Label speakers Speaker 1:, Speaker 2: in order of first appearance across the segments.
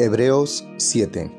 Speaker 1: Hebreos 7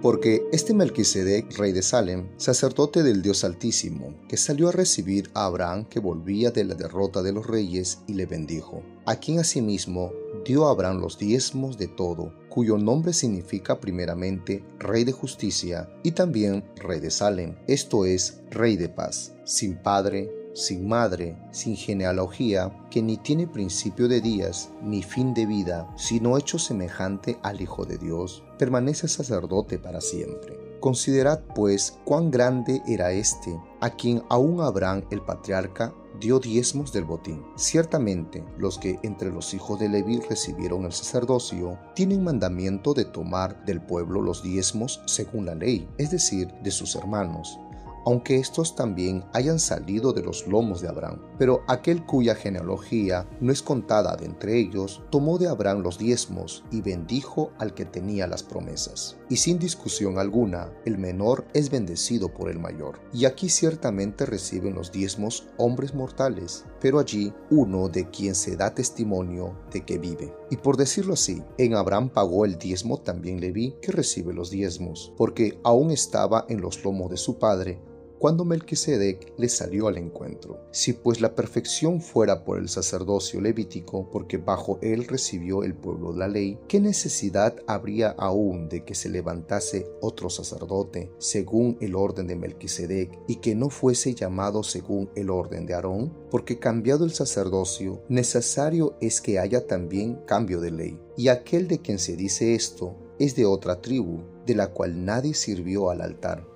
Speaker 1: porque este Melquisedec, rey de Salem, sacerdote del Dios Altísimo, que salió a recibir a Abraham que volvía de la derrota de los reyes y le bendijo, a quien asimismo dio a Abraham los diezmos de todo, cuyo nombre significa primeramente Rey de Justicia y también Rey de Salem, esto es, Rey de Paz, sin padre, sin madre, sin genealogía, que ni tiene principio de días ni fin de vida, sino hecho semejante al Hijo de Dios, permanece sacerdote para siempre. Considerad pues cuán grande era éste, a quien aún Abraham el patriarca dio diezmos del botín. Ciertamente, los que entre los hijos de Leví recibieron el sacerdocio tienen mandamiento de tomar del pueblo los diezmos según la ley, es decir, de sus hermanos aunque estos también hayan salido de los lomos de Abraham. Pero aquel cuya genealogía no es contada de entre ellos, tomó de Abraham los diezmos y bendijo al que tenía las promesas. Y sin discusión alguna, el menor es bendecido por el mayor. Y aquí ciertamente reciben los diezmos hombres mortales, pero allí uno de quien se da testimonio de que vive. Y por decirlo así, en Abraham pagó el diezmo también Leví, que recibe los diezmos, porque aún estaba en los lomos de su padre, cuando Melquisedec le salió al encuentro. Si pues la perfección fuera por el sacerdocio levítico, porque bajo él recibió el pueblo la ley, ¿qué necesidad habría aún de que se levantase otro sacerdote según el orden de Melquisedec y que no fuese llamado según el orden de Aarón? Porque cambiado el sacerdocio, necesario es que haya también cambio de ley. Y aquel de quien se dice esto es de otra tribu, de la cual nadie sirvió al altar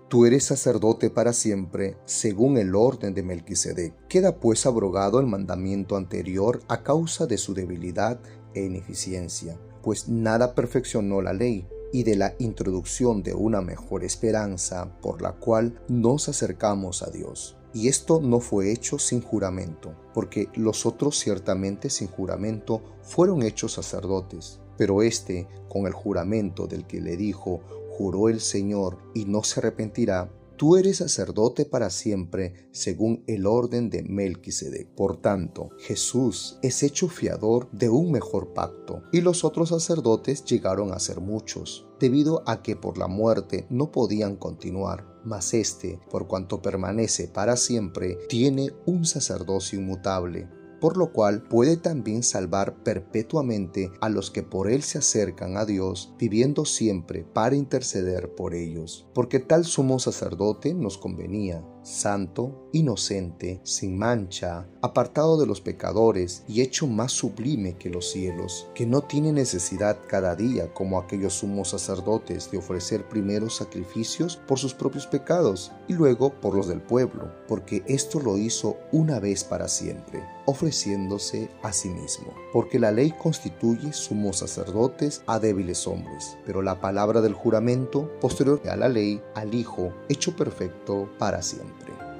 Speaker 1: Tú eres sacerdote para siempre, según el orden de Melquisedec. Queda pues abrogado el mandamiento anterior a causa de su debilidad e ineficiencia, pues nada perfeccionó la ley, y de la introducción de una mejor esperanza por la cual nos acercamos a Dios. Y esto no fue hecho sin juramento, porque los otros ciertamente sin juramento fueron hechos sacerdotes, pero éste, con el juramento del que le dijo, el Señor y no se arrepentirá, tú eres sacerdote para siempre según el orden de Melquisedec. Por tanto, Jesús es hecho fiador de un mejor pacto, y los otros sacerdotes llegaron a ser muchos, debido a que por la muerte no podían continuar. Mas este, por cuanto permanece para siempre, tiene un sacerdocio inmutable por lo cual puede también salvar perpetuamente a los que por él se acercan a Dios, viviendo siempre para interceder por ellos. Porque tal sumo sacerdote nos convenía, santo, inocente, sin mancha, apartado de los pecadores y hecho más sublime que los cielos, que no tiene necesidad cada día, como aquellos sumos sacerdotes, de ofrecer primero sacrificios por sus propios pecados y luego por los del pueblo, porque esto lo hizo una vez para siempre, a sí mismo. Porque la ley constituye sumos sacerdotes a débiles hombres, pero la palabra del juramento, posterior a la ley, al Hijo, hecho perfecto para siempre.